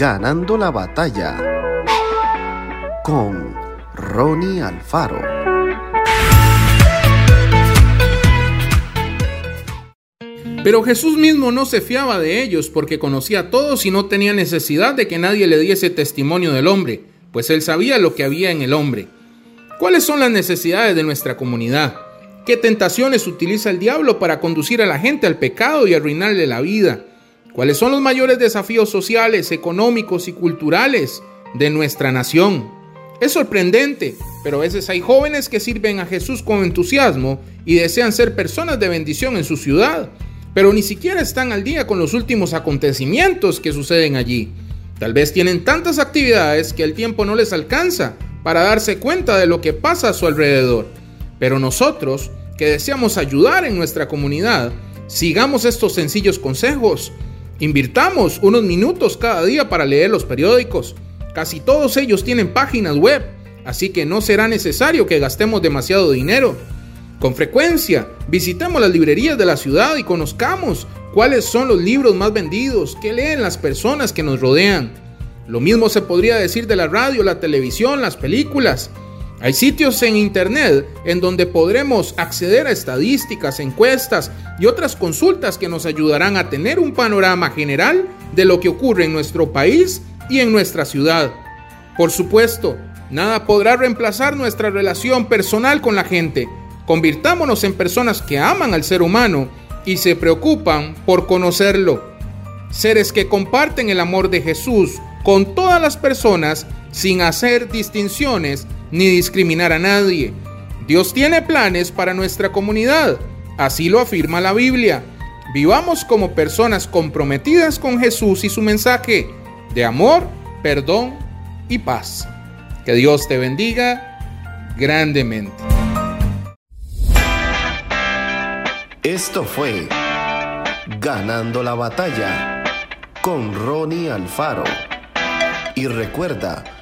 Ganando la batalla con Ronnie Alfaro. Pero Jesús mismo no se fiaba de ellos porque conocía a todos y no tenía necesidad de que nadie le diese testimonio del hombre, pues él sabía lo que había en el hombre. ¿Cuáles son las necesidades de nuestra comunidad? ¿Qué tentaciones utiliza el diablo para conducir a la gente al pecado y arruinarle la vida? ¿Cuáles son los mayores desafíos sociales, económicos y culturales de nuestra nación? Es sorprendente, pero a veces hay jóvenes que sirven a Jesús con entusiasmo y desean ser personas de bendición en su ciudad, pero ni siquiera están al día con los últimos acontecimientos que suceden allí. Tal vez tienen tantas actividades que el tiempo no les alcanza para darse cuenta de lo que pasa a su alrededor. Pero nosotros, que deseamos ayudar en nuestra comunidad, sigamos estos sencillos consejos. Invirtamos unos minutos cada día para leer los periódicos. Casi todos ellos tienen páginas web, así que no será necesario que gastemos demasiado dinero. Con frecuencia, visitemos las librerías de la ciudad y conozcamos cuáles son los libros más vendidos, qué leen las personas que nos rodean. Lo mismo se podría decir de la radio, la televisión, las películas. Hay sitios en Internet en donde podremos acceder a estadísticas, encuestas y otras consultas que nos ayudarán a tener un panorama general de lo que ocurre en nuestro país y en nuestra ciudad. Por supuesto, nada podrá reemplazar nuestra relación personal con la gente Convirtámonos en personas que aman al ser humano y se preocupan por conocerlo. Seres que comparten el amor de Jesús con todas las personas sin hacer distinciones ni discriminar a nadie. Dios tiene planes para nuestra comunidad, así lo afirma la Biblia. Vivamos como personas comprometidas con Jesús y su mensaje de amor, perdón y paz. Que Dios te bendiga grandemente. Esto fue Ganando la batalla con Ronnie Alfaro. Y recuerda,